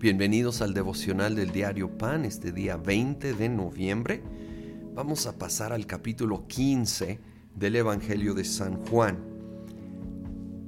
Bienvenidos al devocional del diario Pan este día 20 de noviembre. Vamos a pasar al capítulo 15 del Evangelio de San Juan.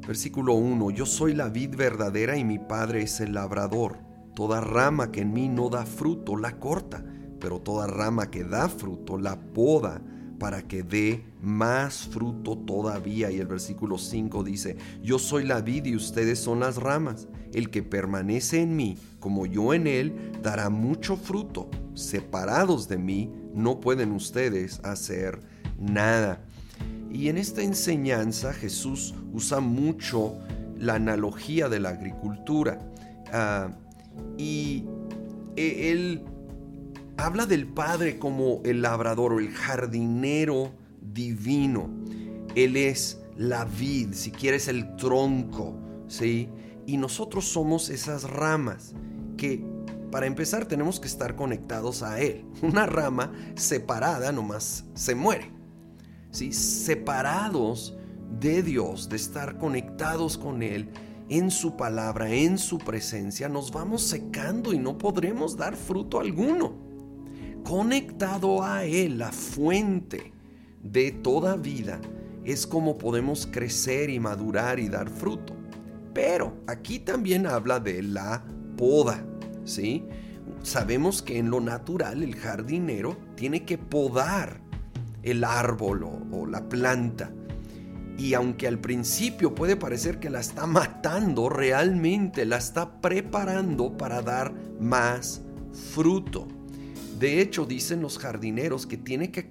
Versículo 1. Yo soy la vid verdadera y mi Padre es el labrador. Toda rama que en mí no da fruto la corta, pero toda rama que da fruto la poda para que dé más fruto todavía. Y el versículo 5 dice, yo soy la vid y ustedes son las ramas. El que permanece en mí, como yo en él, dará mucho fruto. Separados de mí, no pueden ustedes hacer nada. Y en esta enseñanza Jesús usa mucho la analogía de la agricultura. Ah, y e, él habla del Padre como el labrador o el jardinero divino. Él es la vid, si quieres el tronco, ¿sí? Y nosotros somos esas ramas que para empezar tenemos que estar conectados a Él. Una rama separada nomás se muere. ¿sí? Separados de Dios, de estar conectados con Él, en su palabra, en su presencia, nos vamos secando y no podremos dar fruto alguno conectado a Él, la fuente de toda vida, es como podemos crecer y madurar y dar fruto. Pero aquí también habla de la poda, ¿sí? Sabemos que en lo natural el jardinero tiene que podar el árbol o, la planta. Y aunque al principio puede parecer que la está matando, realmente la está preparando para dar más fruto. De hecho, dicen los jardineros que tiene que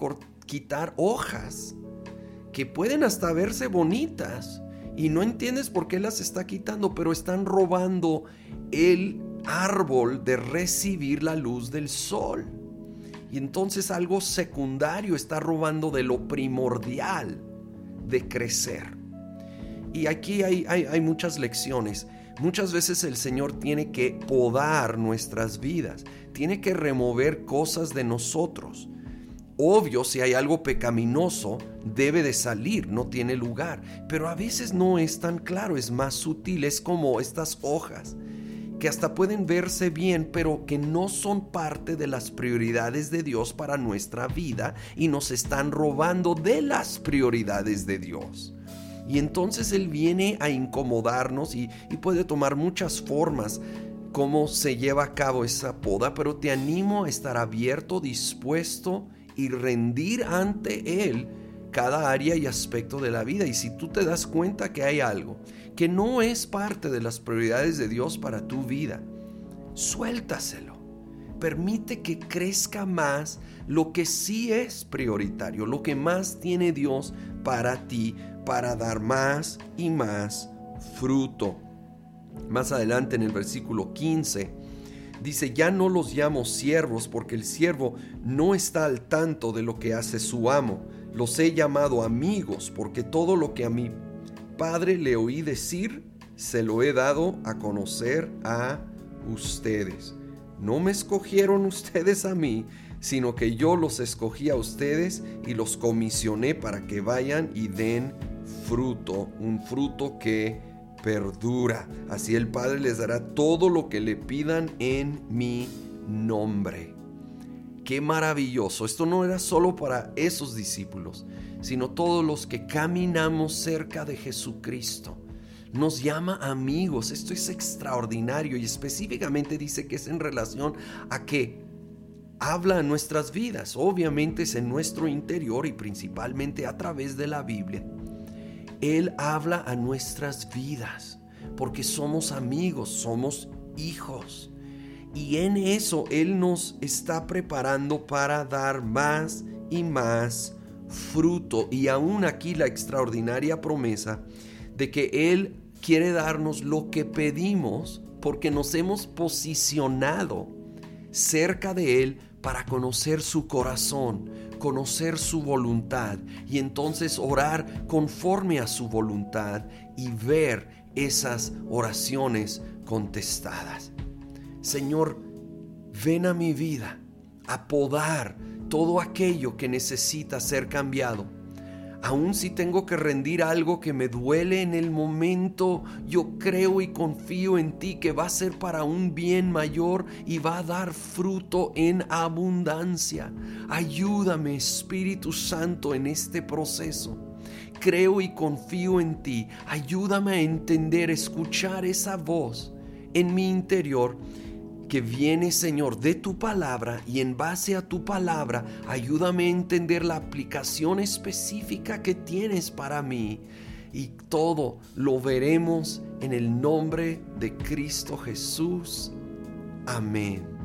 quitar hojas que pueden hasta verse bonitas y no entiendes por qué las está quitando, pero están robando el árbol de recibir la luz del sol. Y entonces algo secundario está robando de lo primordial de crecer. Y aquí hay, hay, hay muchas lecciones. Muchas veces el Señor tiene que podar nuestras vidas, tiene que remover cosas de nosotros. Obvio, si hay algo pecaminoso, debe de salir, no tiene lugar. Pero a veces no es tan claro, es más sutil, es como estas hojas que hasta pueden verse bien, pero que no son parte de las prioridades de Dios para nuestra vida y nos están robando de las prioridades de Dios. Y entonces Él viene a incomodarnos y, puede tomar muchas formas cómo se lleva a cabo esa poda, pero te animo a estar abierto, dispuesto y rendir ante Él cada área y aspecto de la vida. Y si tú te das cuenta que hay algo que no es parte de las prioridades de Dios para tu vida, suéltaselo. Permite que crezca más lo que sí es prioritario, lo que más tiene Dios para ti, para dar más y más fruto. Más adelante en el versículo 15 dice, ya no los llamo siervos porque el siervo no está al tanto de lo que hace su amo. Los he llamado amigos porque todo lo que a mi padre le oí decir, se lo he dado a conocer a ustedes. No me escogieron ustedes a mí, sino que yo los escogí a ustedes y los comisioné para que vayan y den fruto, un fruto que perdura. Así el Padre les dará todo lo que le pidan en mi nombre. Qué maravilloso. Esto no era solo para esos discípulos, sino todos los que caminamos cerca de Jesucristo. Nos llama amigos. Esto es extraordinario y específicamente dice que es en relación a que habla en nuestras vidas. Obviamente es en nuestro interior y principalmente a través de la Biblia. Él habla a nuestras vidas porque somos amigos, somos hijos. Y en eso Él nos está preparando para dar más y más fruto. Y aún aquí la extraordinaria promesa de que Él quiere darnos lo que pedimos porque nos hemos posicionado cerca de Él para conocer su corazón, conocer su voluntad y entonces orar conforme a su voluntad y ver esas oraciones contestadas. Señor, ven a mi vida a podar todo aquello que necesita ser cambiado, Aun si tengo que rendir algo que me duele en el momento, yo creo y confío en ti que va a ser para un bien mayor y va a dar fruto en abundancia. Ayúdame, Espíritu Santo, en este proceso. Creo y confío en ti. Ayúdame a entender, escuchar esa voz en mi interior que viene, Señor, de tu palabra y en base a tu palabra, ayúdame a entender la aplicación específica que tienes para mí. Y todo lo veremos en el nombre de Cristo Jesús. Amén.